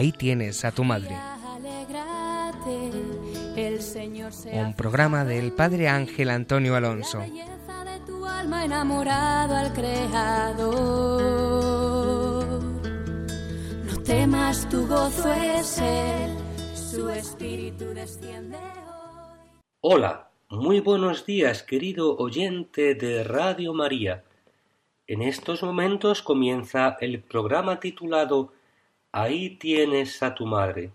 Ahí tienes a tu madre. Un programa del Padre Ángel Antonio Alonso. enamorado al Creador. No temas, tu gozo es su espíritu desciende Hola, muy buenos días, querido oyente de Radio María. En estos momentos comienza el programa titulado Ahí tienes a tu madre,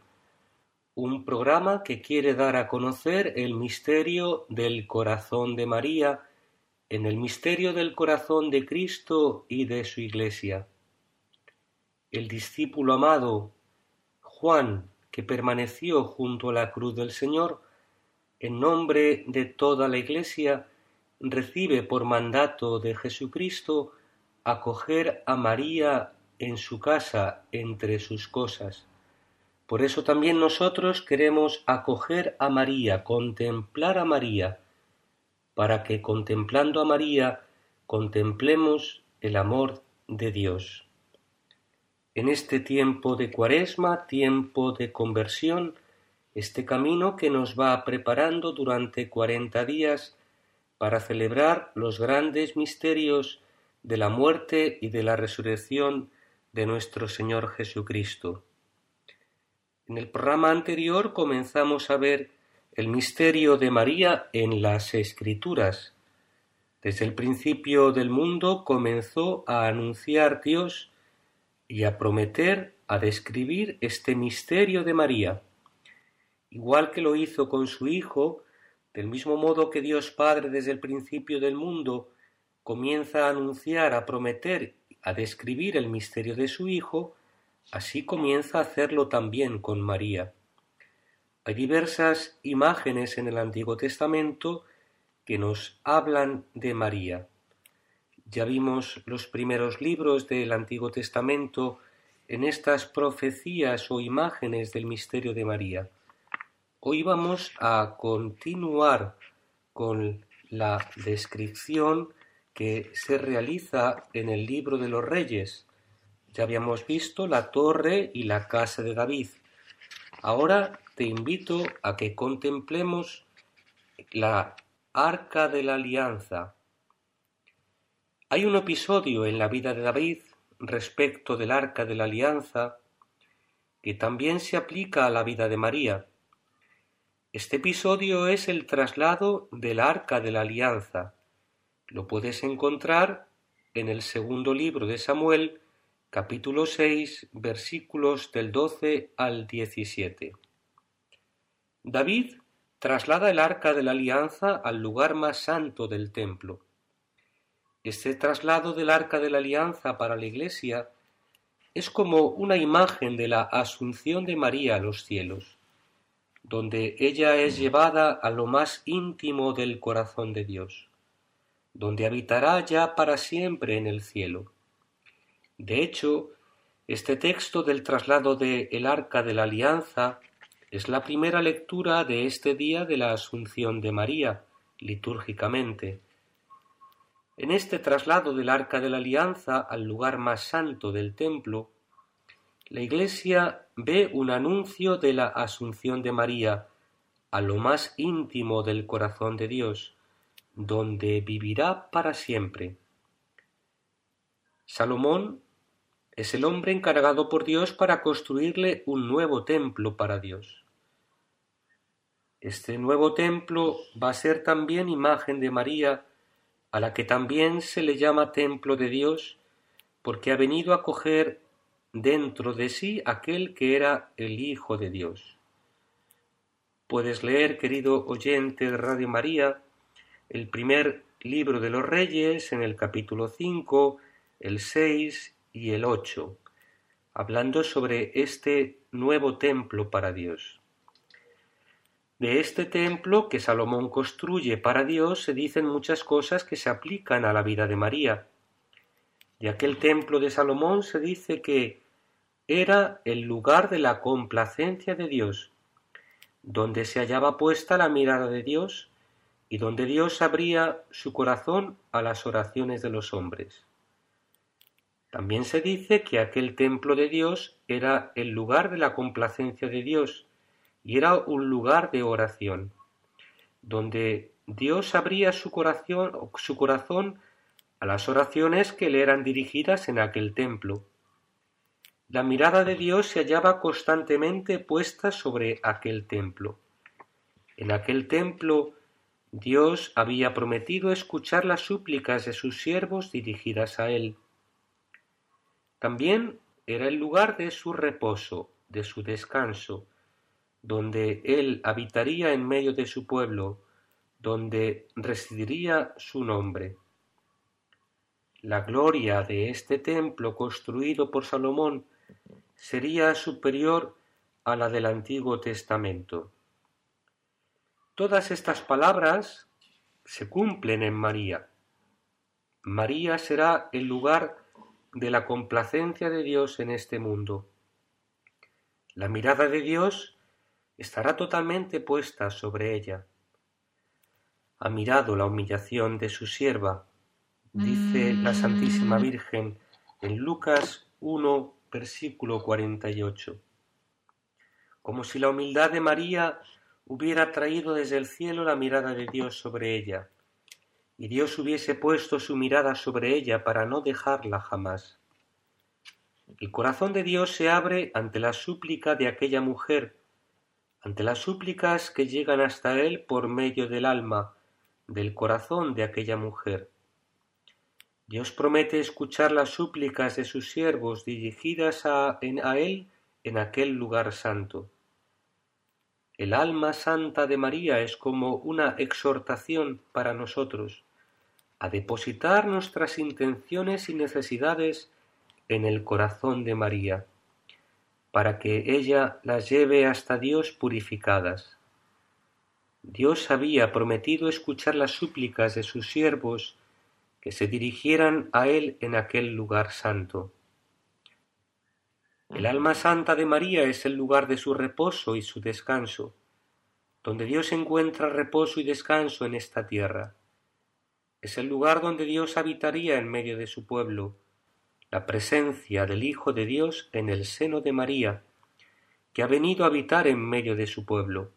un programa que quiere dar a conocer el misterio del corazón de María en el misterio del corazón de Cristo y de su Iglesia. El discípulo amado Juan, que permaneció junto a la cruz del Señor, en nombre de toda la Iglesia, recibe por mandato de Jesucristo acoger a María en su casa entre sus cosas. Por eso también nosotros queremos acoger a María, contemplar a María, para que contemplando a María contemplemos el amor de Dios. En este tiempo de cuaresma, tiempo de conversión, este camino que nos va preparando durante cuarenta días para celebrar los grandes misterios de la muerte y de la resurrección de nuestro Señor Jesucristo. En el programa anterior comenzamos a ver el misterio de María en las Escrituras. Desde el principio del mundo comenzó a anunciar Dios y a prometer, a describir este misterio de María. Igual que lo hizo con su Hijo, del mismo modo que Dios Padre desde el principio del mundo comienza a anunciar, a prometer a describir el misterio de su Hijo, así comienza a hacerlo también con María. Hay diversas imágenes en el Antiguo Testamento que nos hablan de María. Ya vimos los primeros libros del Antiguo Testamento en estas profecías o imágenes del misterio de María. Hoy vamos a continuar con la descripción que se realiza en el libro de los reyes. Ya habíamos visto la torre y la casa de David. Ahora te invito a que contemplemos la arca de la alianza. Hay un episodio en la vida de David respecto del arca de la alianza que también se aplica a la vida de María. Este episodio es el traslado del arca de la alianza lo puedes encontrar en el segundo libro de Samuel, capítulo 6, versículos del 12 al 17. David traslada el arca de la alianza al lugar más santo del templo. Este traslado del arca de la alianza para la iglesia es como una imagen de la asunción de María a los cielos, donde ella es llevada a lo más íntimo del corazón de Dios donde habitará ya para siempre en el cielo. De hecho, este texto del traslado de el arca de la alianza es la primera lectura de este día de la Asunción de María, litúrgicamente. En este traslado del arca de la alianza al lugar más santo del templo, la Iglesia ve un anuncio de la Asunción de María a lo más íntimo del corazón de Dios, donde vivirá para siempre. Salomón es el hombre encargado por Dios para construirle un nuevo templo para Dios. Este nuevo templo va a ser también imagen de María, a la que también se le llama templo de Dios, porque ha venido a coger dentro de sí aquel que era el Hijo de Dios. Puedes leer, querido oyente de Radio María, el primer libro de los Reyes en el capítulo 5, el 6 y el 8, hablando sobre este nuevo templo para Dios. De este templo que Salomón construye para Dios se dicen muchas cosas que se aplican a la vida de María. De aquel templo de Salomón se dice que era el lugar de la complacencia de Dios, donde se hallaba puesta la mirada de Dios y donde Dios abría su corazón a las oraciones de los hombres. También se dice que aquel templo de Dios era el lugar de la complacencia de Dios y era un lugar de oración, donde Dios abría su corazón, su corazón a las oraciones que le eran dirigidas en aquel templo. La mirada de Dios se hallaba constantemente puesta sobre aquel templo. En aquel templo Dios había prometido escuchar las súplicas de sus siervos dirigidas a él. También era el lugar de su reposo, de su descanso, donde él habitaría en medio de su pueblo, donde residiría su nombre. La gloria de este templo construido por Salomón sería superior a la del Antiguo Testamento. Todas estas palabras se cumplen en María. María será el lugar de la complacencia de Dios en este mundo. La mirada de Dios estará totalmente puesta sobre ella. Ha mirado la humillación de su sierva, dice la Santísima Virgen en Lucas 1, versículo 48. Como si la humildad de María hubiera traído desde el cielo la mirada de Dios sobre ella y Dios hubiese puesto su mirada sobre ella para no dejarla jamás. El corazón de Dios se abre ante la súplica de aquella mujer, ante las súplicas que llegan hasta Él por medio del alma, del corazón de aquella mujer. Dios promete escuchar las súplicas de sus siervos dirigidas a, a Él en aquel lugar santo. El alma santa de María es como una exhortación para nosotros a depositar nuestras intenciones y necesidades en el corazón de María, para que ella las lleve hasta Dios purificadas. Dios había prometido escuchar las súplicas de sus siervos que se dirigieran a Él en aquel lugar santo. El alma santa de María es el lugar de su reposo y su descanso, donde Dios encuentra reposo y descanso en esta tierra. Es el lugar donde Dios habitaría en medio de su pueblo, la presencia del Hijo de Dios en el seno de María, que ha venido a habitar en medio de su pueblo,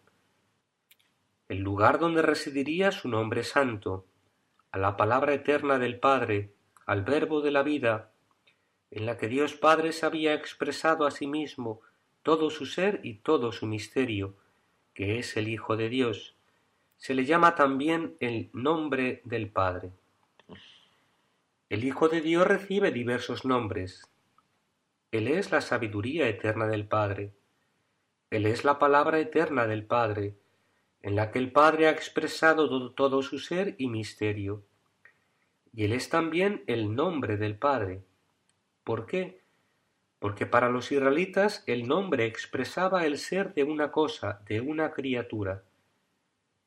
el lugar donde residiría su nombre santo, a la palabra eterna del Padre, al Verbo de la vida, en la que Dios Padre se había expresado a sí mismo todo su ser y todo su misterio, que es el Hijo de Dios, se le llama también el nombre del Padre. El Hijo de Dios recibe diversos nombres. Él es la sabiduría eterna del Padre. Él es la palabra eterna del Padre, en la que el Padre ha expresado todo, todo su ser y misterio. Y Él es también el nombre del Padre. ¿Por qué? Porque para los israelitas el nombre expresaba el ser de una cosa, de una criatura.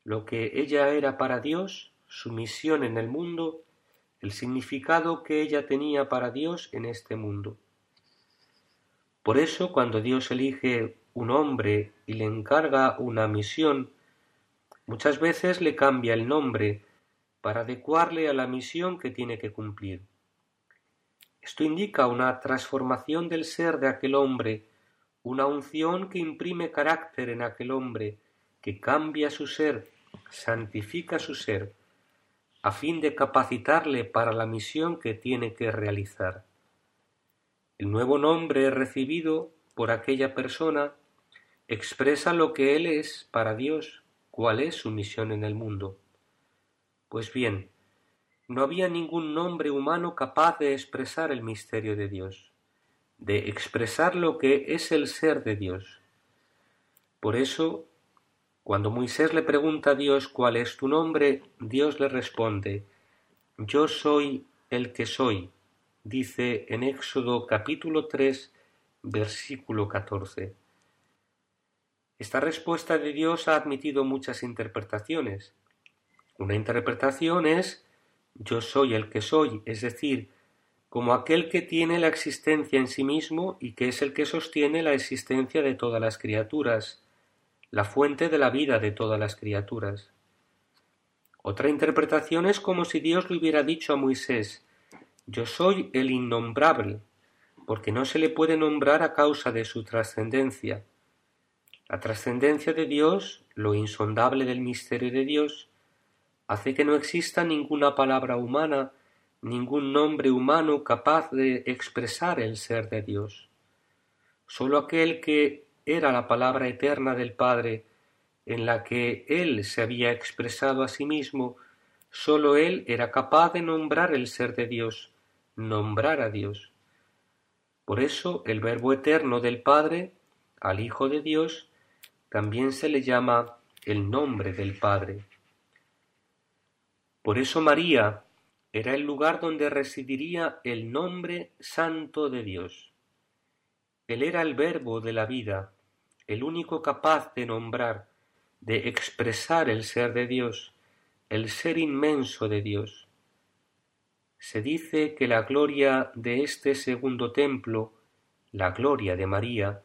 Lo que ella era para Dios, su misión en el mundo, el significado que ella tenía para Dios en este mundo. Por eso cuando Dios elige un hombre y le encarga una misión, muchas veces le cambia el nombre para adecuarle a la misión que tiene que cumplir. Esto indica una transformación del ser de aquel hombre, una unción que imprime carácter en aquel hombre, que cambia su ser, santifica su ser, a fin de capacitarle para la misión que tiene que realizar. El nuevo nombre recibido por aquella persona expresa lo que él es para Dios, cuál es su misión en el mundo. Pues bien, no había ningún nombre humano capaz de expresar el misterio de Dios, de expresar lo que es el ser de Dios. Por eso, cuando Moisés le pregunta a Dios cuál es tu nombre, Dios le responde, Yo soy el que soy, dice en Éxodo capítulo 3, versículo 14. Esta respuesta de Dios ha admitido muchas interpretaciones. Una interpretación es yo soy el que soy, es decir, como aquel que tiene la existencia en sí mismo y que es el que sostiene la existencia de todas las criaturas, la fuente de la vida de todas las criaturas. Otra interpretación es como si Dios le hubiera dicho a Moisés Yo soy el innombrable, porque no se le puede nombrar a causa de su trascendencia. La trascendencia de Dios, lo insondable del misterio de Dios, hace que no exista ninguna palabra humana, ningún nombre humano capaz de expresar el ser de Dios. Sólo aquel que era la palabra eterna del Padre, en la que Él se había expresado a sí mismo, sólo Él era capaz de nombrar el ser de Dios, nombrar a Dios. Por eso el Verbo eterno del Padre, al Hijo de Dios, también se le llama el nombre del Padre. Por eso María era el lugar donde residiría el nombre santo de Dios. Él era el Verbo de la vida, el único capaz de nombrar, de expresar el ser de Dios, el ser inmenso de Dios. Se dice que la gloria de este segundo templo, la gloria de María,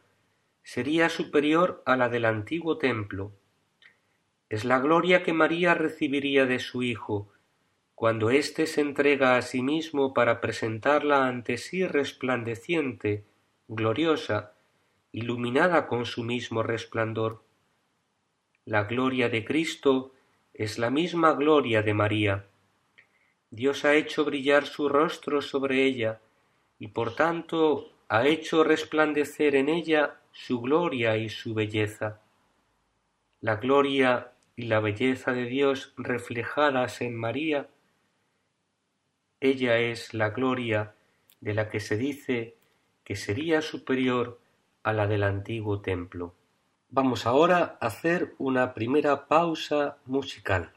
sería superior a la del antiguo templo. Es la gloria que María recibiría de su Hijo, cuando éste se entrega a sí mismo para presentarla ante sí resplandeciente, gloriosa, iluminada con su mismo resplandor. La gloria de Cristo es la misma gloria de María. Dios ha hecho brillar su rostro sobre ella, y por tanto ha hecho resplandecer en ella su gloria y su belleza. La gloria y la belleza de Dios reflejadas en María, ella es la gloria de la que se dice que sería superior a la del antiguo templo. Vamos ahora a hacer una primera pausa musical.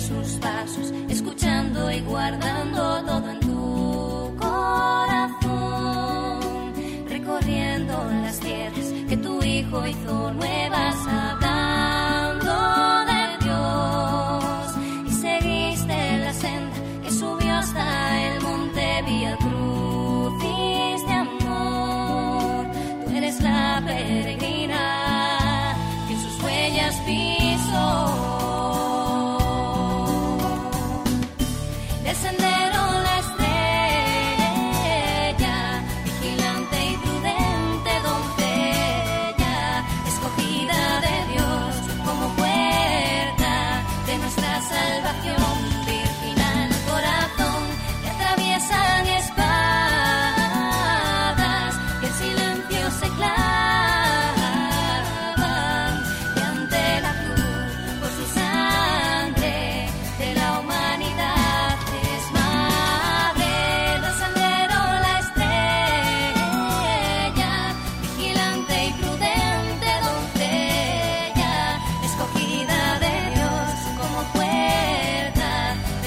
sus pasos, escuchando y guardando todo en tu corazón, recorriendo las tierras que tu hijo hizo nuevas.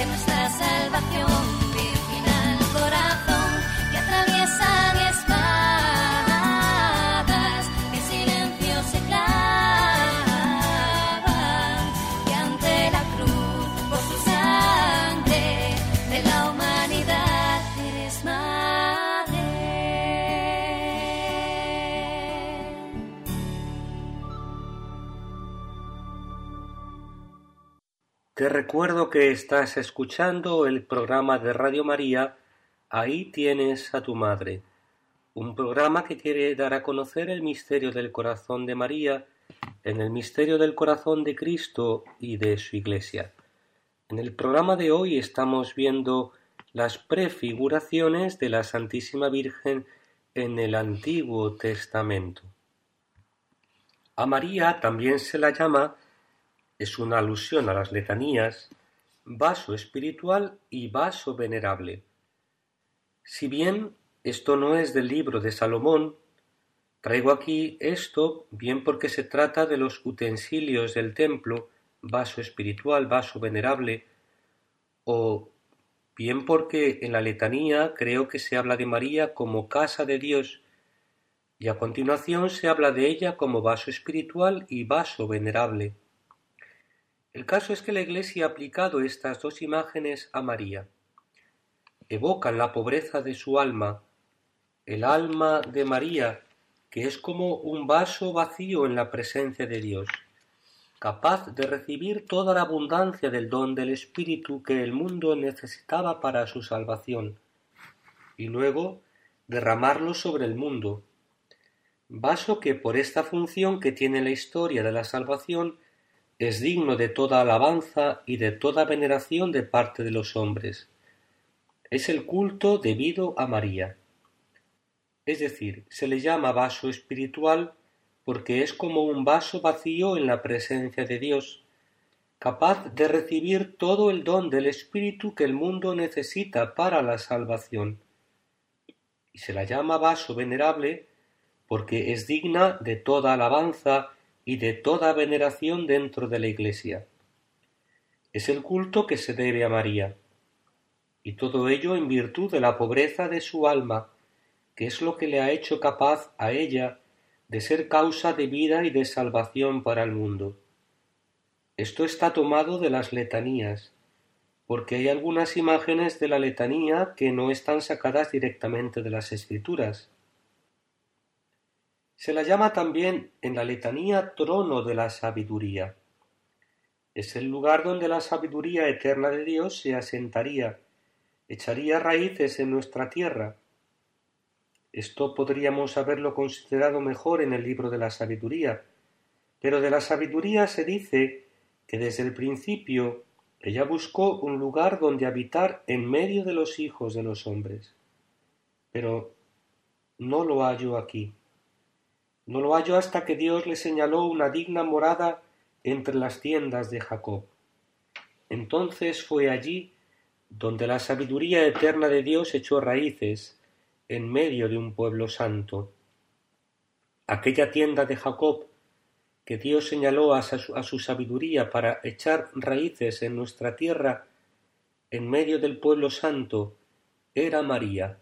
demasiado. Te recuerdo que estás escuchando el programa de Radio María Ahí tienes a tu madre, un programa que quiere dar a conocer el misterio del corazón de María en el misterio del corazón de Cristo y de su Iglesia. En el programa de hoy estamos viendo las prefiguraciones de la Santísima Virgen en el Antiguo Testamento. A María también se la llama es una alusión a las letanías, vaso espiritual y vaso venerable. Si bien esto no es del libro de Salomón, traigo aquí esto bien porque se trata de los utensilios del templo, vaso espiritual, vaso venerable, o bien porque en la letanía creo que se habla de María como casa de Dios, y a continuación se habla de ella como vaso espiritual y vaso venerable. El caso es que la Iglesia ha aplicado estas dos imágenes a María. Evocan la pobreza de su alma, el alma de María, que es como un vaso vacío en la presencia de Dios, capaz de recibir toda la abundancia del don del Espíritu que el mundo necesitaba para su salvación, y luego derramarlo sobre el mundo. Vaso que por esta función que tiene la historia de la salvación es digno de toda alabanza y de toda veneración de parte de los hombres. Es el culto debido a María. Es decir, se le llama vaso espiritual porque es como un vaso vacío en la presencia de Dios, capaz de recibir todo el don del Espíritu que el mundo necesita para la salvación. Y se la llama vaso venerable porque es digna de toda alabanza y de toda veneración dentro de la Iglesia. Es el culto que se debe a María, y todo ello en virtud de la pobreza de su alma, que es lo que le ha hecho capaz a ella de ser causa de vida y de salvación para el mundo. Esto está tomado de las letanías, porque hay algunas imágenes de la letanía que no están sacadas directamente de las escrituras, se la llama también en la letanía trono de la sabiduría. Es el lugar donde la sabiduría eterna de Dios se asentaría, echaría raíces en nuestra tierra. Esto podríamos haberlo considerado mejor en el libro de la sabiduría, pero de la sabiduría se dice que desde el principio ella buscó un lugar donde habitar en medio de los hijos de los hombres. Pero no lo hallo aquí. No lo halló hasta que Dios le señaló una digna morada entre las tiendas de Jacob. Entonces fue allí donde la sabiduría eterna de Dios echó raíces en medio de un pueblo santo. Aquella tienda de Jacob que Dios señaló a su, a su sabiduría para echar raíces en nuestra tierra, en medio del pueblo santo, era María,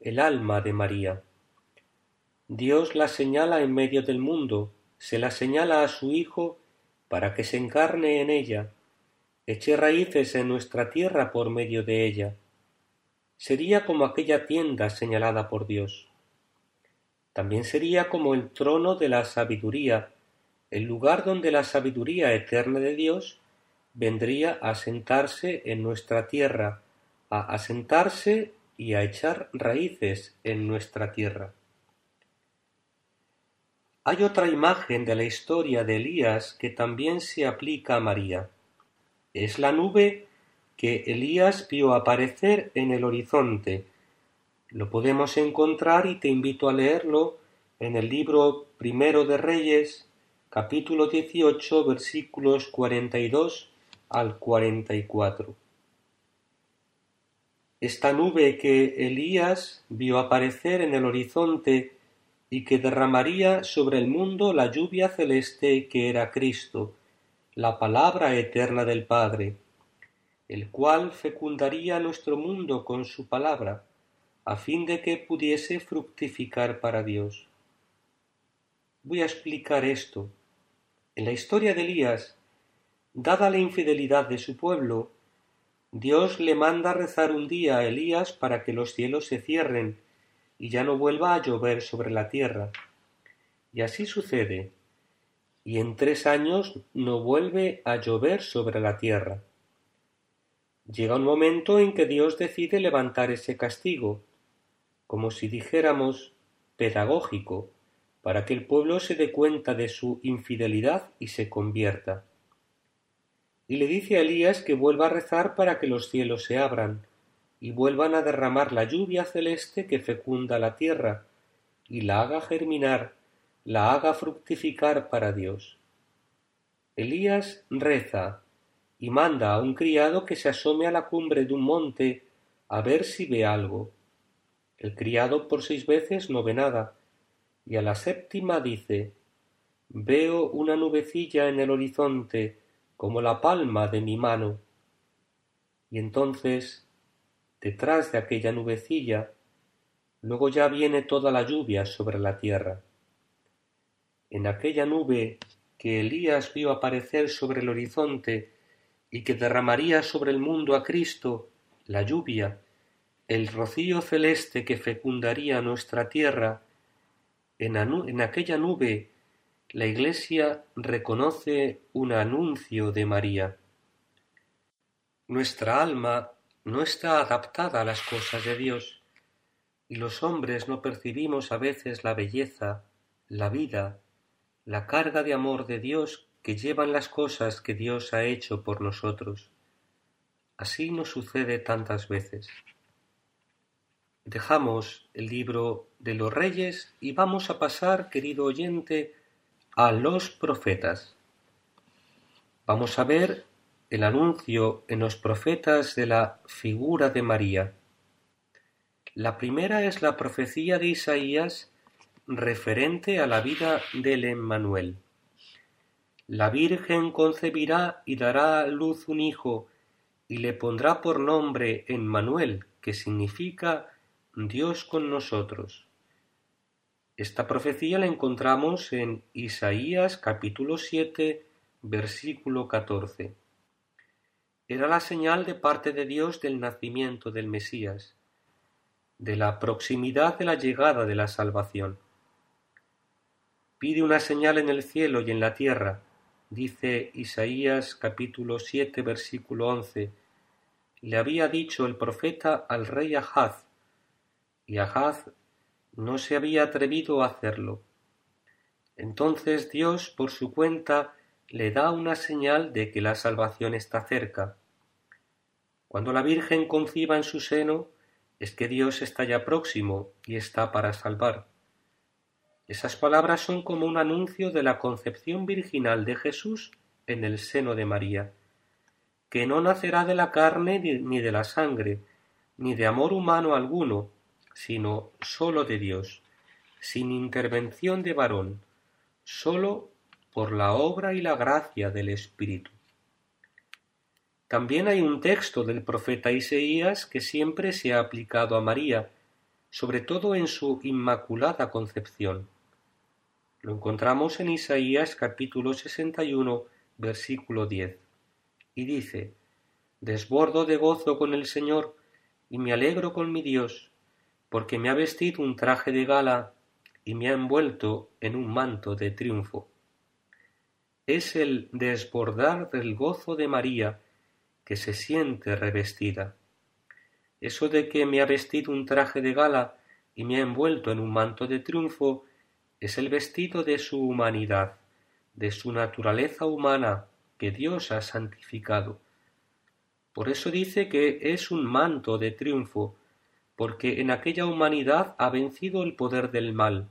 el alma de María. Dios la señala en medio del mundo, se la señala a su Hijo para que se encarne en ella, eche raíces en nuestra tierra por medio de ella. Sería como aquella tienda señalada por Dios. También sería como el trono de la sabiduría, el lugar donde la sabiduría eterna de Dios vendría a sentarse en nuestra tierra, a asentarse y a echar raíces en nuestra tierra. Hay otra imagen de la historia de Elías que también se aplica a María. Es la nube que Elías vio aparecer en el horizonte. Lo podemos encontrar y te invito a leerlo en el libro primero de Reyes, capítulo 18, versículos 42 al 44. Esta nube que Elías vio aparecer en el horizonte y que derramaría sobre el mundo la lluvia celeste que era Cristo, la palabra eterna del Padre. el cual fecundaría nuestro mundo con su palabra, a fin de que pudiese fructificar para Dios. Voy a explicar esto. En la historia de Elías, dada la infidelidad de su pueblo, Dios le manda rezar un día a Elías para que los cielos se cierren y ya no vuelva a llover sobre la tierra. Y así sucede, y en tres años no vuelve a llover sobre la tierra. Llega un momento en que Dios decide levantar ese castigo, como si dijéramos pedagógico, para que el pueblo se dé cuenta de su infidelidad y se convierta. Y le dice a Elías que vuelva a rezar para que los cielos se abran y vuelvan a derramar la lluvia celeste que fecunda la tierra y la haga germinar, la haga fructificar para Dios. Elías reza y manda a un criado que se asome a la cumbre de un monte a ver si ve algo. El criado por seis veces no ve nada, y a la séptima dice Veo una nubecilla en el horizonte como la palma de mi mano. Y entonces, detrás de aquella nubecilla, luego ya viene toda la lluvia sobre la tierra. En aquella nube que Elías vio aparecer sobre el horizonte y que derramaría sobre el mundo a Cristo la lluvia, el rocío celeste que fecundaría nuestra tierra, en, en aquella nube la Iglesia reconoce un anuncio de María. Nuestra alma no está adaptada a las cosas de Dios, y los hombres no percibimos a veces la belleza, la vida, la carga de amor de Dios que llevan las cosas que Dios ha hecho por nosotros. Así nos sucede tantas veces. Dejamos el libro de los reyes y vamos a pasar, querido oyente, a los profetas. Vamos a ver el anuncio en los profetas de la figura de María. La primera es la profecía de Isaías referente a la vida del Emmanuel. La Virgen concebirá y dará a luz un hijo, y le pondrá por nombre Emmanuel, que significa Dios con nosotros. Esta profecía la encontramos en Isaías capítulo 7, versículo 14. Era la señal de parte de Dios del nacimiento del Mesías, de la proximidad de la llegada de la salvación. Pide una señal en el cielo y en la tierra, dice Isaías capítulo 7 versículo 11, le había dicho el profeta al rey Ahaz, y Ahaz no se había atrevido a hacerlo. Entonces Dios por su cuenta le da una señal de que la salvación está cerca. Cuando la Virgen conciba en su seno, es que Dios está ya próximo y está para salvar. Esas palabras son como un anuncio de la concepción virginal de Jesús en el seno de María, que no nacerá de la carne ni de la sangre, ni de amor humano alguno, sino sólo de Dios, sin intervención de varón, sólo por la obra y la gracia del Espíritu. También hay un texto del profeta Isaías que siempre se ha aplicado a María, sobre todo en su inmaculada concepción. Lo encontramos en Isaías capítulo 61, versículo 10. Y dice, Desbordo de gozo con el Señor y me alegro con mi Dios, porque me ha vestido un traje de gala y me ha envuelto en un manto de triunfo. Es el desbordar del gozo de María que se siente revestida. Eso de que me ha vestido un traje de gala y me ha envuelto en un manto de triunfo es el vestido de su humanidad, de su naturaleza humana que Dios ha santificado. Por eso dice que es un manto de triunfo, porque en aquella humanidad ha vencido el poder del mal.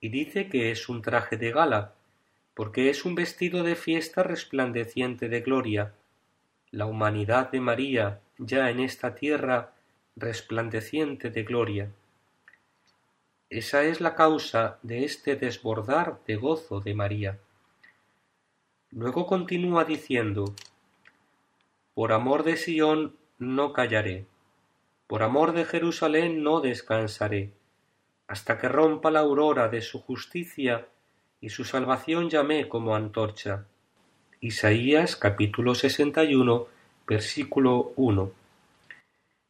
Y dice que es un traje de gala, porque es un vestido de fiesta resplandeciente de gloria, la humanidad de María ya en esta tierra resplandeciente de gloria. Esa es la causa de este desbordar de gozo de María. Luego continúa diciendo, Por amor de Sión no callaré, por amor de Jerusalén no descansaré, hasta que rompa la aurora de su justicia y su salvación llamé como antorcha. Isaías capítulo 61 versículo 1.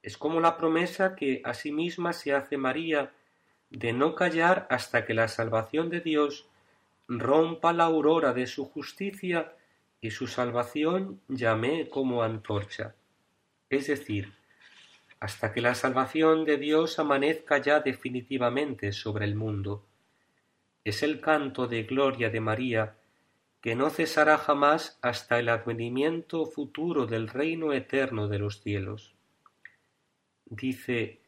Es como la promesa que a sí misma se hace María de no callar hasta que la salvación de Dios rompa la aurora de su justicia y su salvación llame como antorcha. Es decir, hasta que la salvación de Dios amanezca ya definitivamente sobre el mundo. Es el canto de gloria de María, que no cesará jamás hasta el advenimiento futuro del reino eterno de los cielos. Dice,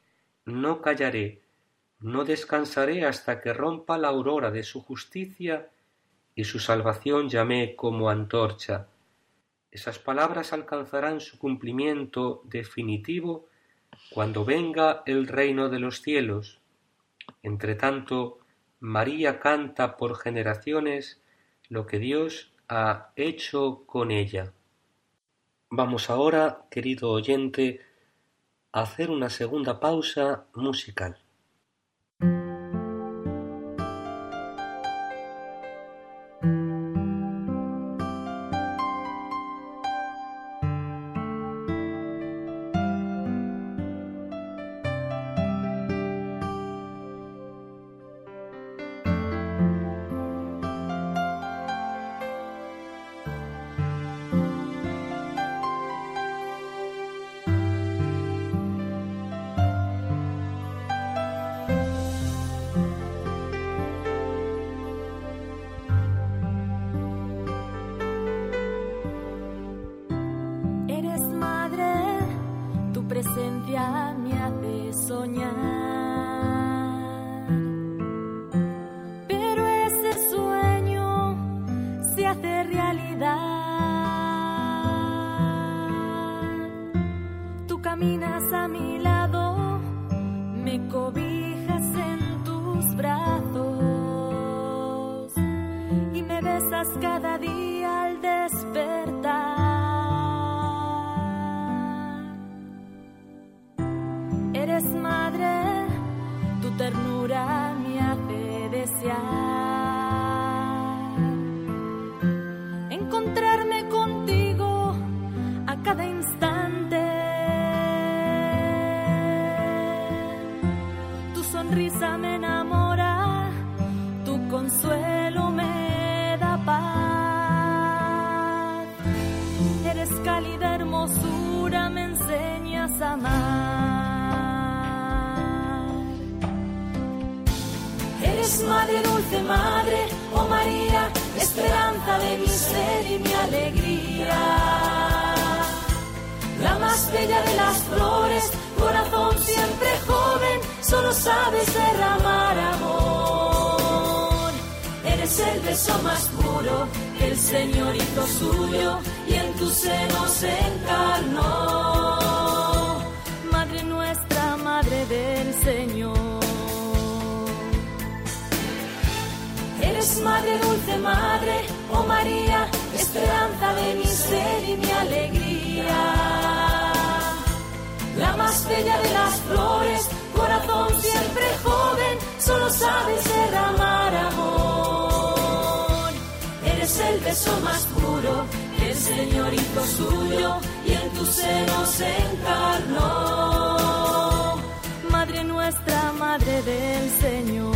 no callaré, no descansaré hasta que rompa la aurora de su justicia y su salvación llamé como antorcha. Esas palabras alcanzarán su cumplimiento definitivo cuando venga el reino de los cielos. Entre tanto, María canta por generaciones lo que Dios ha hecho con ella. Vamos ahora, querido oyente, a hacer una segunda pausa musical. Señor. Eres madre, dulce madre, oh María, esperanza de mi ser y mi alegría. La más bella de las flores, corazón siempre joven, solo sabes derramar amor. Eres el beso más puro, el Señor hizo suyo y en tu seno se encarnó nuestra Madre del Señor.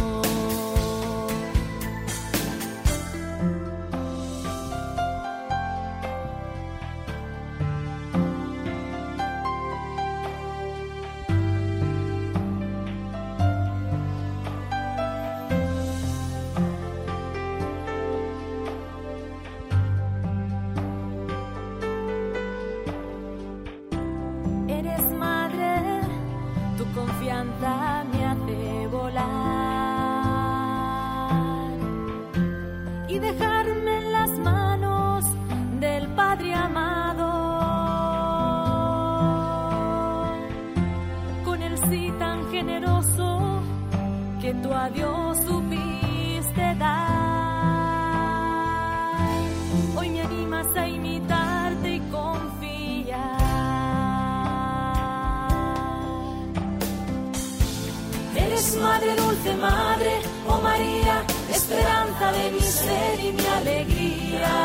tú a Dios supiste dar. Hoy me animas a imitarte y confiar. Eres madre, dulce madre, oh María, esperanza de mi ser y mi alegría.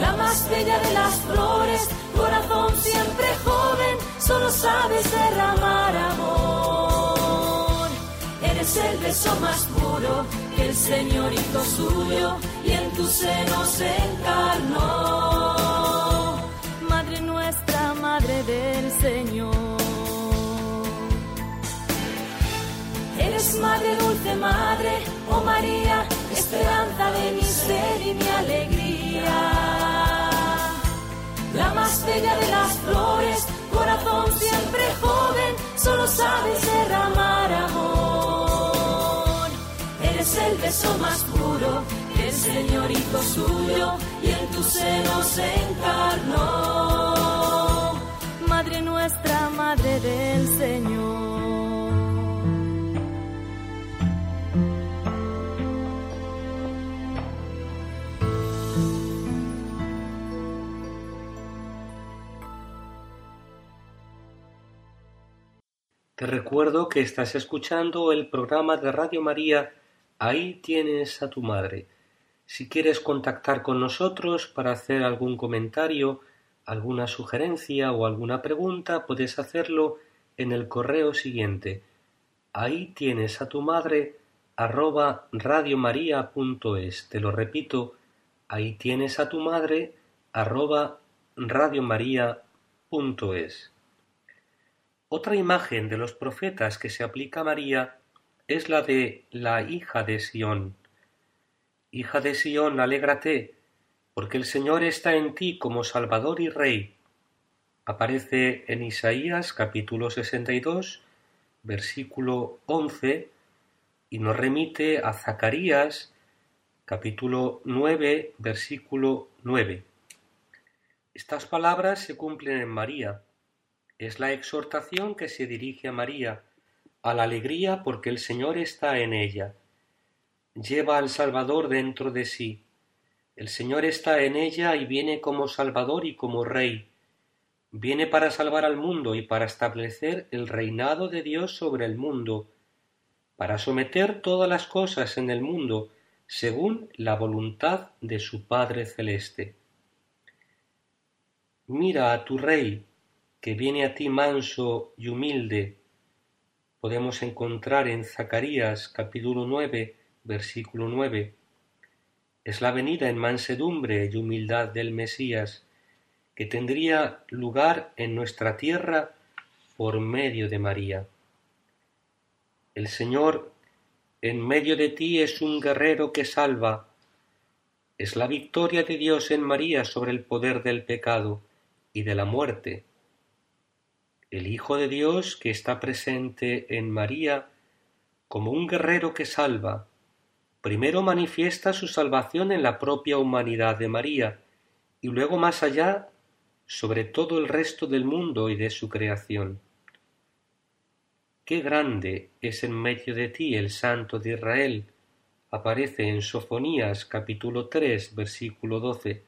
La más bella de las flores, corazón siempre joven, solo sabes derramar Eres el beso más puro que el Señor hizo suyo y en tu seno se encarnó. Madre nuestra, Madre del Señor. Eres madre, dulce madre, oh María, esperanza de mi ser y mi alegría. La más bella de las flores, corazón siempre joven, solo sabes derramar amor. Eres el beso más puro que el Señor hizo suyo y en tu seno se encarnó. Madre nuestra, Madre del Señor. Te recuerdo que estás escuchando el programa de Radio María Ahí tienes a tu madre. Si quieres contactar con nosotros para hacer algún comentario, alguna sugerencia o alguna pregunta, puedes hacerlo en el correo siguiente. Ahí tienes a tu madre arroba radiomaria.es. Te lo repito, ahí tienes a tu madre arroba radiomaria.es. Otra imagen de los profetas que se aplica a María es la de la hija de Sión. Hija de Sión, alégrate, porque el Señor está en ti como Salvador y Rey. Aparece en Isaías capítulo 62, versículo 11, y nos remite a Zacarías capítulo 9, versículo 9. Estas palabras se cumplen en María es la exhortación que se dirige a María, a la alegría porque el Señor está en ella. Lleva al Salvador dentro de sí. El Señor está en ella y viene como Salvador y como Rey. Viene para salvar al mundo y para establecer el reinado de Dios sobre el mundo, para someter todas las cosas en el mundo según la voluntad de su Padre Celeste. Mira a tu Rey, que viene a ti manso y humilde, podemos encontrar en Zacarías capítulo 9, versículo 9. Es la venida en mansedumbre y humildad del Mesías, que tendría lugar en nuestra tierra por medio de María. El Señor en medio de ti es un guerrero que salva. Es la victoria de Dios en María sobre el poder del pecado y de la muerte el Hijo de Dios que está presente en María como un guerrero que salva, primero manifiesta su salvación en la propia humanidad de María y luego más allá sobre todo el resto del mundo y de su creación. Qué grande es en medio de ti el Santo de Israel, aparece en Sofonías capítulo 3 versículo 12.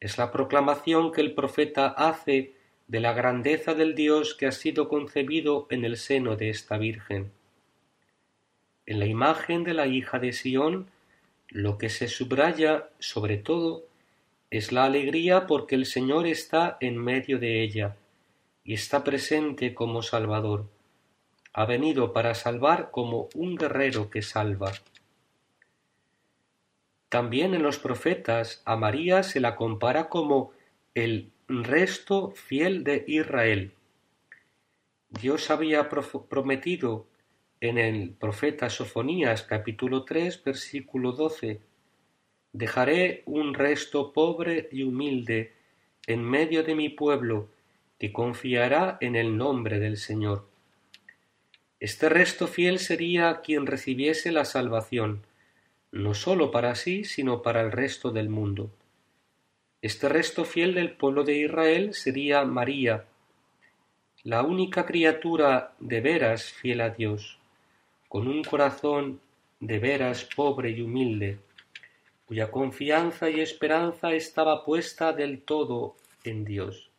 Es la proclamación que el profeta hace de la grandeza del Dios que ha sido concebido en el seno de esta Virgen. En la imagen de la hija de Sión, lo que se subraya sobre todo es la alegría porque el Señor está en medio de ella y está presente como Salvador. Ha venido para salvar como un guerrero que salva. También en los profetas a María se la compara como el resto fiel de Israel. Dios había prometido en el profeta Sofonías capítulo 3 versículo 12 Dejaré un resto pobre y humilde en medio de mi pueblo que confiará en el nombre del Señor. Este resto fiel sería quien recibiese la salvación, no sólo para sí, sino para el resto del mundo. Este resto fiel del pueblo de Israel sería María, la única criatura de veras fiel a Dios, con un corazón de veras pobre y humilde, cuya confianza y esperanza estaba puesta del todo en Dios.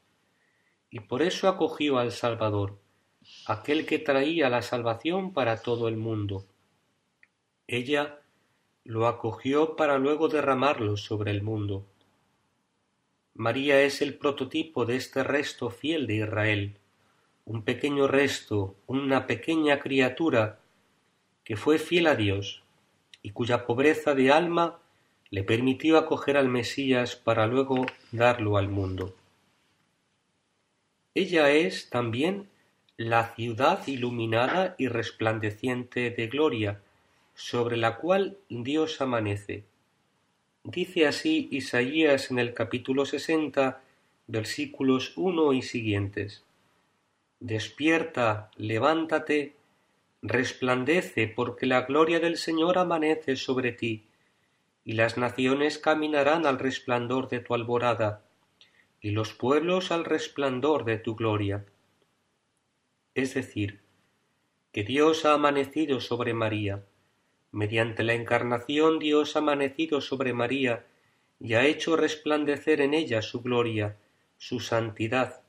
Y por eso acogió al Salvador, aquel que traía la salvación para todo el mundo. Ella lo acogió para luego derramarlo sobre el mundo. María es el prototipo de este resto fiel de Israel, un pequeño resto, una pequeña criatura que fue fiel a Dios y cuya pobreza de alma le permitió acoger al Mesías para luego darlo al mundo. Ella es también la ciudad iluminada y resplandeciente de gloria, sobre la cual Dios amanece. Dice así Isaías en el capítulo sesenta, versículos uno y siguientes. Despierta, levántate, resplandece, porque la gloria del Señor amanece sobre ti, y las naciones caminarán al resplandor de tu alborada, y los pueblos al resplandor de tu gloria. Es decir, que Dios ha amanecido sobre María. Mediante la encarnación Dios ha amanecido sobre María y ha hecho resplandecer en ella su gloria, su santidad,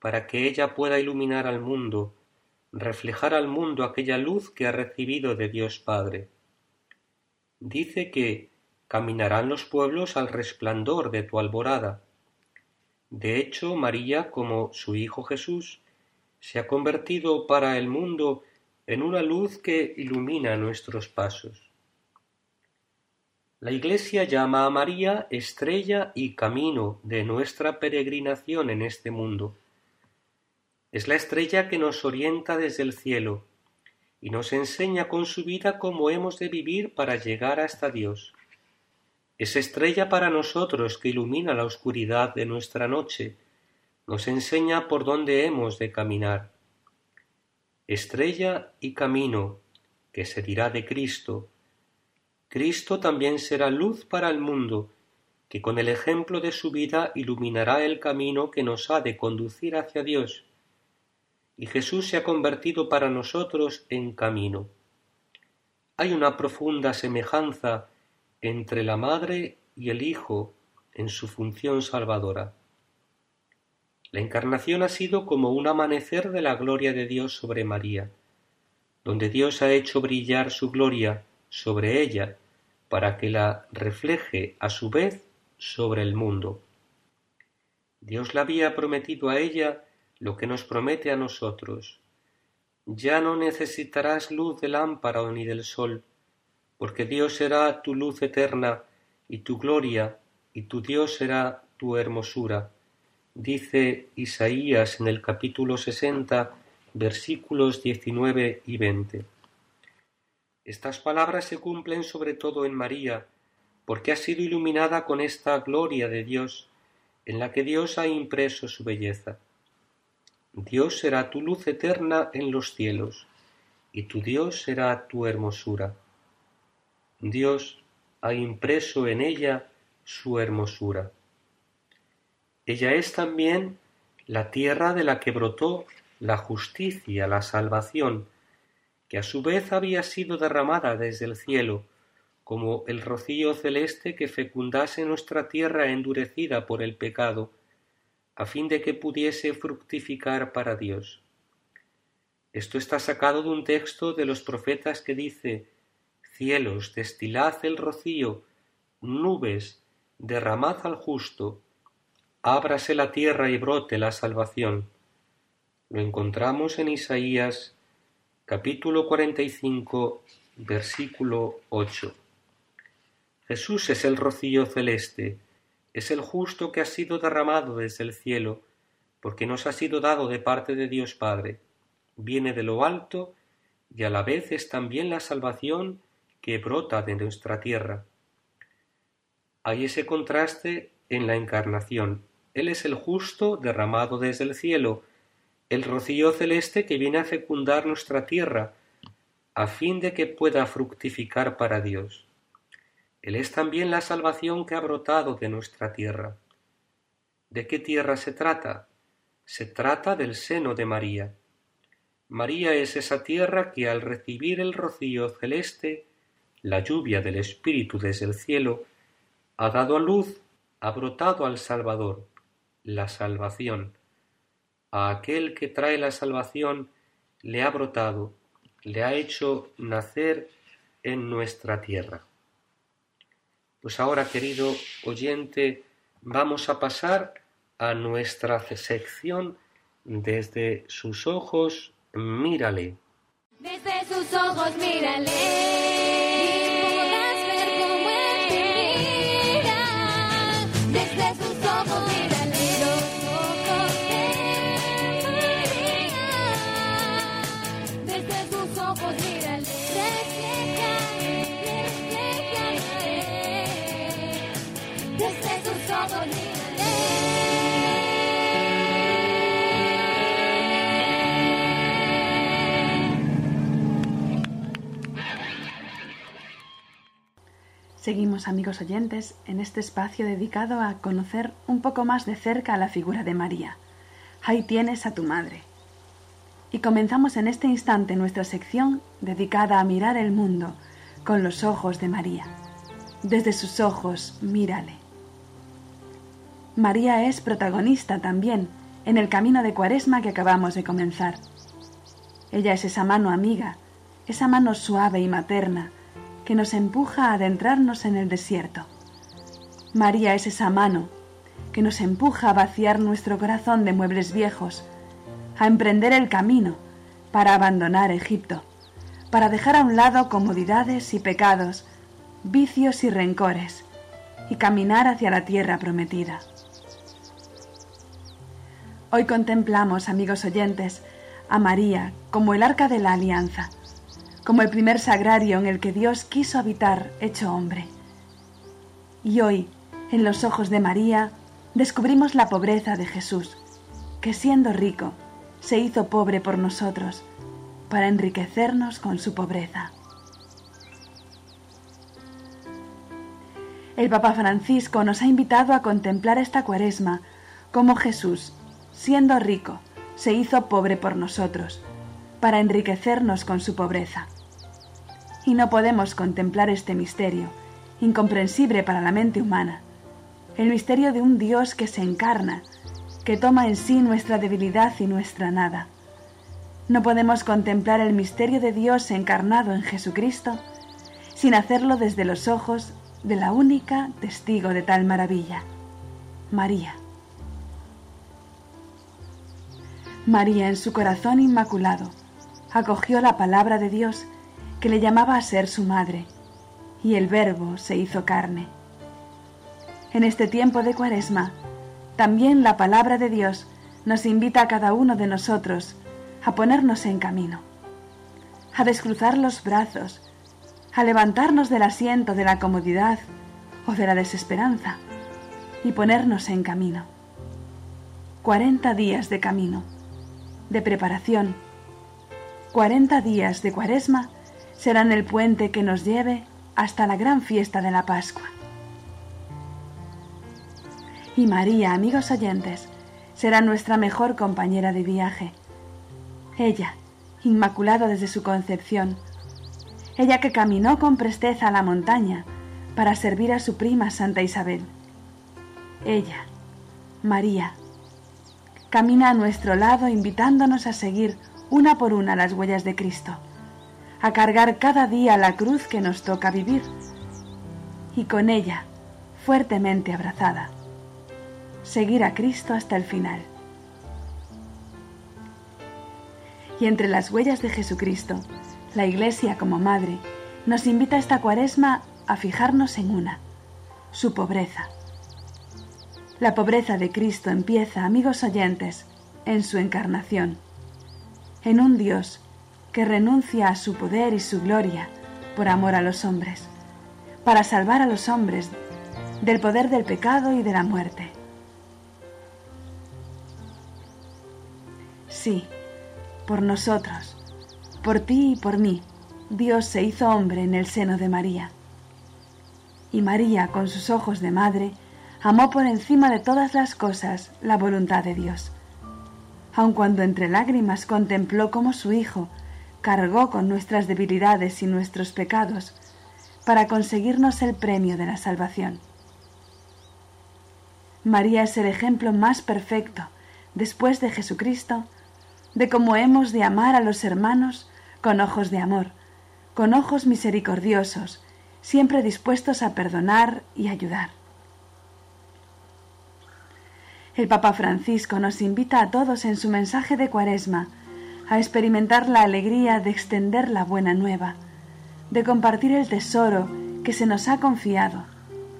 para que ella pueda iluminar al mundo, reflejar al mundo aquella luz que ha recibido de Dios Padre. Dice que caminarán los pueblos al resplandor de tu alborada. De hecho, María, como su Hijo Jesús, se ha convertido para el mundo en una luz que ilumina nuestros pasos. La Iglesia llama a María estrella y camino de nuestra peregrinación en este mundo es la estrella que nos orienta desde el cielo y nos enseña con su vida cómo hemos de vivir para llegar hasta Dios. Es estrella para nosotros que ilumina la oscuridad de nuestra noche, nos enseña por dónde hemos de caminar. Estrella y camino, que se dirá de Cristo. Cristo también será luz para el mundo, que con el ejemplo de su vida iluminará el camino que nos ha de conducir hacia Dios y Jesús se ha convertido para nosotros en camino. Hay una profunda semejanza entre la Madre y el Hijo en su función salvadora. La encarnación ha sido como un amanecer de la gloria de Dios sobre María, donde Dios ha hecho brillar su gloria sobre ella para que la refleje a su vez sobre el mundo. Dios la había prometido a ella lo que nos promete a nosotros. Ya no necesitarás luz de lámpara ni del sol, porque Dios será tu luz eterna y tu gloria, y tu Dios será tu hermosura. Dice Isaías en el capítulo sesenta, versículos diecinueve y veinte. Estas palabras se cumplen sobre todo en María, porque ha sido iluminada con esta gloria de Dios, en la que Dios ha impreso su belleza. Dios será tu luz eterna en los cielos, y tu Dios será tu hermosura. Dios ha impreso en ella su hermosura. Ella es también la tierra de la que brotó la justicia, la salvación, que a su vez había sido derramada desde el cielo, como el rocío celeste que fecundase nuestra tierra endurecida por el pecado, a fin de que pudiese fructificar para Dios. Esto está sacado de un texto de los profetas que dice Cielos, destilad el rocío, nubes, derramad al justo, ábrase la tierra y brote la salvación. Lo encontramos en Isaías capítulo 45 versículo 8. Jesús es el rocío celeste, es el justo que ha sido derramado desde el cielo, porque nos ha sido dado de parte de Dios Padre. Viene de lo alto y a la vez es también la salvación que brota de nuestra tierra. Hay ese contraste en la encarnación. Él es el justo derramado desde el cielo, el rocío celeste que viene a fecundar nuestra tierra, a fin de que pueda fructificar para Dios. Él es también la salvación que ha brotado de nuestra tierra. ¿De qué tierra se trata? Se trata del seno de María. María es esa tierra que al recibir el rocío celeste, la lluvia del Espíritu desde el cielo, ha dado a luz, ha brotado al Salvador, la salvación, a aquel que trae la salvación le ha brotado, le ha hecho nacer en nuestra tierra. Pues ahora, querido oyente, vamos a pasar a nuestra sección desde sus ojos, mírale. Desde sus ojos, mírale. Seguimos, amigos oyentes, en este espacio dedicado a conocer un poco más de cerca a la figura de María. Ahí tienes a tu madre. Y comenzamos en este instante nuestra sección dedicada a mirar el mundo con los ojos de María. Desde sus ojos, mírale. María es protagonista también en el camino de cuaresma que acabamos de comenzar. Ella es esa mano amiga, esa mano suave y materna, que nos empuja a adentrarnos en el desierto. María es esa mano que nos empuja a vaciar nuestro corazón de muebles viejos, a emprender el camino para abandonar Egipto, para dejar a un lado comodidades y pecados, vicios y rencores, y caminar hacia la tierra prometida. Hoy contemplamos, amigos oyentes, a María como el arca de la alianza, como el primer sagrario en el que Dios quiso habitar hecho hombre. Y hoy, en los ojos de María, descubrimos la pobreza de Jesús, que siendo rico, se hizo pobre por nosotros, para enriquecernos con su pobreza. El Papa Francisco nos ha invitado a contemplar esta cuaresma como Jesús, siendo rico, se hizo pobre por nosotros, para enriquecernos con su pobreza y no podemos contemplar este misterio, incomprensible para la mente humana, el misterio de un Dios que se encarna, que toma en sí nuestra debilidad y nuestra nada. No podemos contemplar el misterio de Dios encarnado en Jesucristo sin hacerlo desde los ojos de la única testigo de tal maravilla, María. María en su corazón inmaculado acogió la palabra de Dios que le llamaba a ser su madre, y el Verbo se hizo carne. En este tiempo de Cuaresma, también la palabra de Dios nos invita a cada uno de nosotros a ponernos en camino, a descruzar los brazos, a levantarnos del asiento de la comodidad o de la desesperanza y ponernos en camino. Cuarenta días de camino, de preparación, cuarenta días de cuaresma serán el puente que nos lleve hasta la gran fiesta de la Pascua. Y María, amigos oyentes, será nuestra mejor compañera de viaje. Ella, inmaculada desde su concepción, ella que caminó con presteza a la montaña para servir a su prima Santa Isabel. Ella, María, camina a nuestro lado invitándonos a seguir una por una las huellas de Cristo a cargar cada día la cruz que nos toca vivir y con ella, fuertemente abrazada, seguir a Cristo hasta el final. Y entre las huellas de Jesucristo, la Iglesia como Madre nos invita esta cuaresma a fijarnos en una, su pobreza. La pobreza de Cristo empieza, amigos oyentes, en su encarnación, en un Dios que renuncia a su poder y su gloria por amor a los hombres, para salvar a los hombres del poder del pecado y de la muerte. Sí, por nosotros, por ti y por mí, Dios se hizo hombre en el seno de María. Y María, con sus ojos de madre, amó por encima de todas las cosas la voluntad de Dios, aun cuando entre lágrimas contempló cómo su Hijo cargó con nuestras debilidades y nuestros pecados para conseguirnos el premio de la salvación. María es el ejemplo más perfecto, después de Jesucristo, de cómo hemos de amar a los hermanos con ojos de amor, con ojos misericordiosos, siempre dispuestos a perdonar y ayudar. El Papa Francisco nos invita a todos en su mensaje de Cuaresma a experimentar la alegría de extender la buena nueva, de compartir el tesoro que se nos ha confiado,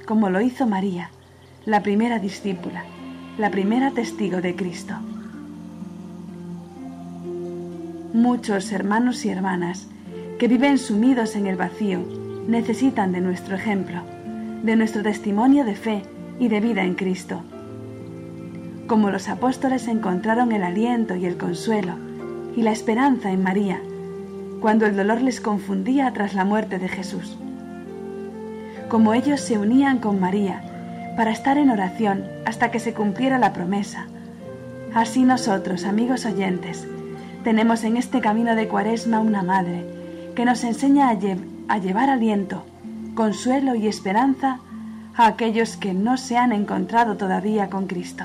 como lo hizo María, la primera discípula, la primera testigo de Cristo. Muchos hermanos y hermanas que viven sumidos en el vacío necesitan de nuestro ejemplo, de nuestro testimonio de fe y de vida en Cristo. Como los apóstoles encontraron el aliento y el consuelo y la esperanza en María, cuando el dolor les confundía tras la muerte de Jesús. Como ellos se unían con María para estar en oración hasta que se cumpliera la promesa, así nosotros, amigos oyentes, tenemos en este camino de cuaresma una madre que nos enseña a, llevar aliento, consuelo y esperanza a aquellos que no se han encontrado todavía con Cristo,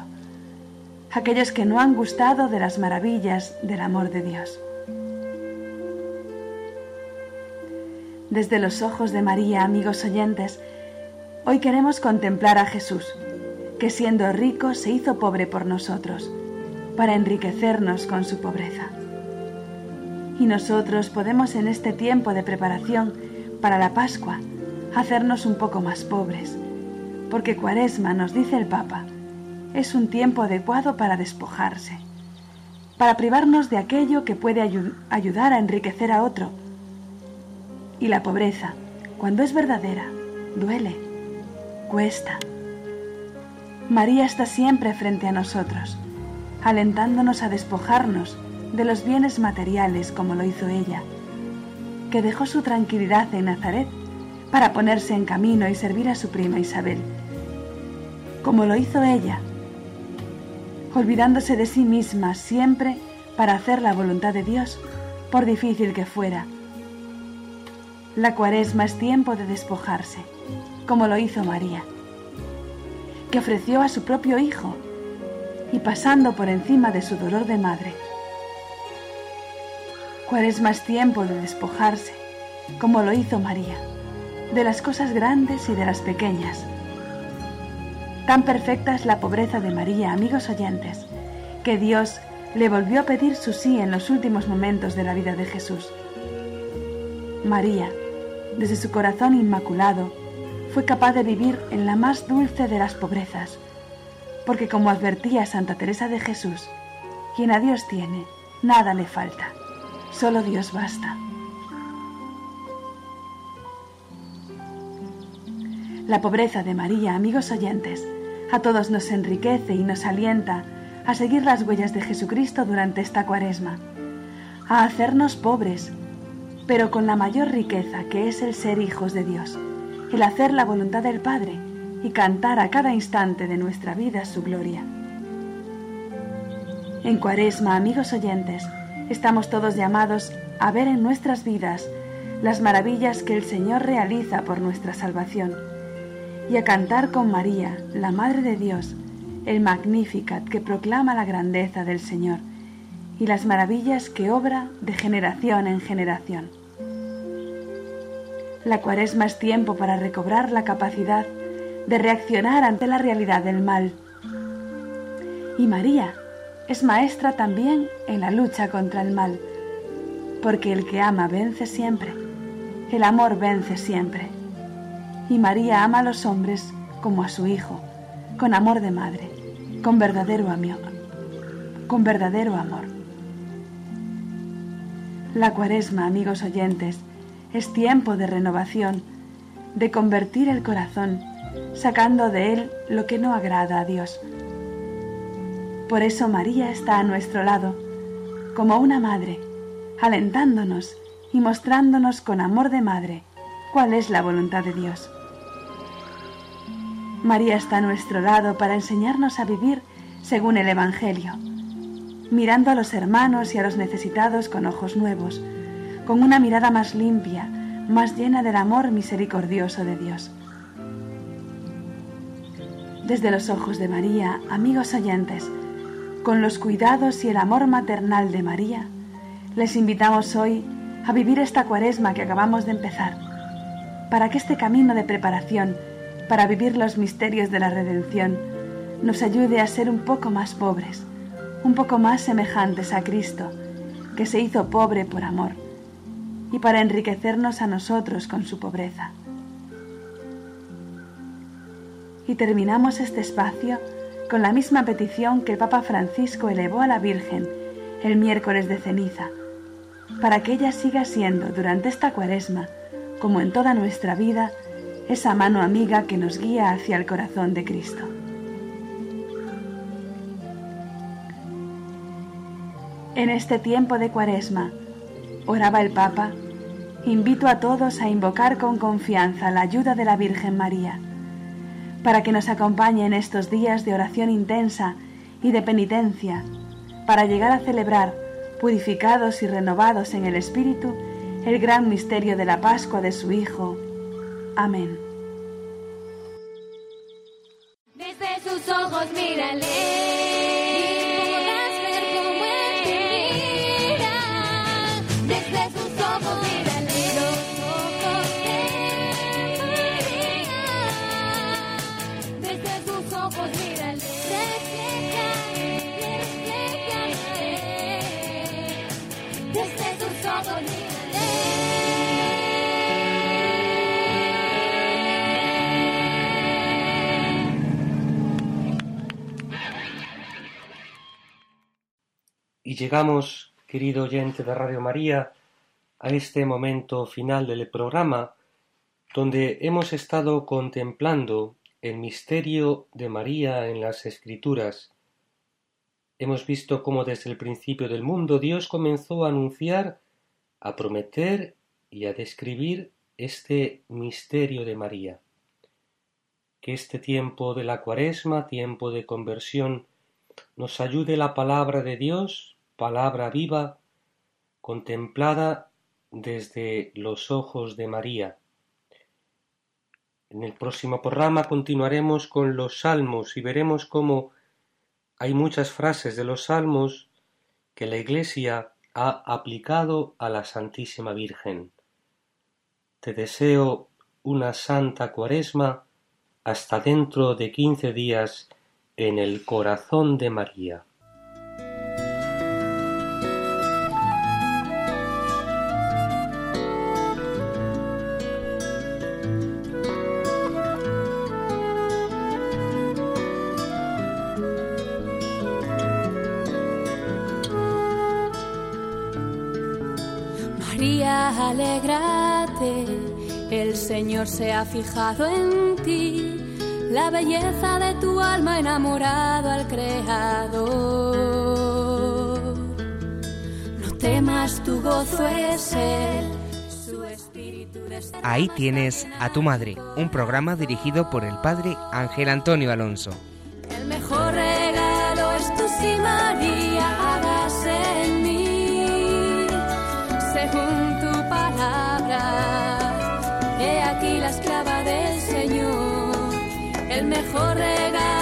aquellos que no han gustado de las maravillas del amor de Dios. Desde los ojos de María, amigos oyentes, hoy queremos contemplar a Jesús, que siendo rico se hizo pobre por nosotros, para enriquecernos con su pobreza. Y nosotros podemos en este tiempo de preparación para la Pascua hacernos un poco más pobres, porque Cuaresma, nos dice el Papa, es un tiempo adecuado para despojarse, para privarnos de aquello que puede ayudar a enriquecer a otro. Y la pobreza, cuando es verdadera, duele, cuesta. María está siempre frente a nosotros, alentándonos a despojarnos de los bienes materiales como lo hizo ella, que dejó su tranquilidad en Nazaret para ponerse en camino y servir a su prima Isabel, como lo hizo ella, olvidándose de sí misma siempre para hacer la voluntad de Dios, por difícil que fuera. La cuaresma es tiempo de despojarse, como lo hizo María, que ofreció a su propio Hijo y pasando por encima de su dolor de madre, ¿Cuál es tiempo de despojarse, como lo hizo María, de las cosas grandes y de las pequeñas? Tan perfecta es la pobreza de María, amigos oyentes, que Dios le volvió a pedir su sí en los últimos momentos de la vida de Jesús. María, desde su corazón inmaculado, fue capaz de vivir en la más dulce de las pobrezas, porque como advertía Santa Teresa de Jesús, quien a Dios tiene, nada le falta. Solo Dios basta. La pobreza de María, amigos oyentes, a todos nos enriquece y nos alienta a seguir las huellas de Jesucristo durante esta cuaresma, a hacernos pobres, pero con la mayor riqueza que es el ser hijos de Dios, el hacer la voluntad del Padre y cantar a cada instante de nuestra vida su gloria. En cuaresma, amigos oyentes, estamos todos llamados a ver en nuestras vidas las maravillas que el Señor realiza por nuestra salvación y a cantar con María, la Madre de Dios, el Magnificat que proclama la grandeza del Señor y las maravillas que obra de generación en generación. La cuaresma es tiempo para recobrar la capacidad de reaccionar ante la realidad del mal. Y María, es maestra también en la lucha contra el mal, porque el que ama vence siempre, el amor vence siempre. Y María ama a los hombres como a su Hijo, con amor de madre, con verdadero con verdadero amor. La cuaresma, amigos oyentes, es tiempo de renovación, de convertir el corazón, sacando de él lo que no agrada a Dios por eso María está a nuestro lado, como una madre, alentándonos y mostrándonos con amor de madre cuál es la voluntad de Dios. María está a nuestro lado para enseñarnos a vivir según el Evangelio, mirando a los hermanos y a los necesitados con ojos nuevos, con una mirada más limpia, más llena del amor misericordioso de Dios. Desde los ojos de María, amigos oyentes, con los cuidados y el amor maternal de María, les invitamos hoy a vivir esta cuaresma que acabamos de empezar, para que este camino de preparación para vivir los misterios de la redención nos ayude a ser un poco más pobres, un poco más semejantes a Cristo, que se hizo pobre por amor, y para enriquecernos a nosotros con su pobreza. Y terminamos este espacio con la misma petición que el Papa Francisco elevó a la Virgen el miércoles de ceniza, para que ella siga siendo durante esta cuaresma, como en toda nuestra vida, esa mano amiga que nos guía hacia el corazón de Cristo. En este tiempo de cuaresma, oraba el Papa, invito a todos a invocar con confianza la ayuda de la Virgen María, para que nos acompañe en estos días de oración intensa y de penitencia, para llegar a celebrar, purificados y renovados en el Espíritu, el gran misterio de la Pascua de su Hijo. Amén. Llegamos, querido oyente de Radio María, a este momento final del programa, donde hemos estado contemplando el misterio de María en las Escrituras. Hemos visto cómo desde el principio del mundo Dios comenzó a anunciar, a prometer y a describir este misterio de María. Que este tiempo de la cuaresma, tiempo de conversión, nos ayude la palabra de Dios palabra viva contemplada desde los ojos de María. En el próximo programa continuaremos con los salmos y veremos cómo hay muchas frases de los salmos que la Iglesia ha aplicado a la Santísima Virgen. Te deseo una santa cuaresma hasta dentro de quince días en el corazón de María. Señor se ha fijado en ti, la belleza de tu alma enamorado al Creador. No temas, tu gozo es Él. Su espíritu Ahí tienes a tu madre, un programa dirigido por el padre Ángel Antonio Alonso. Mejor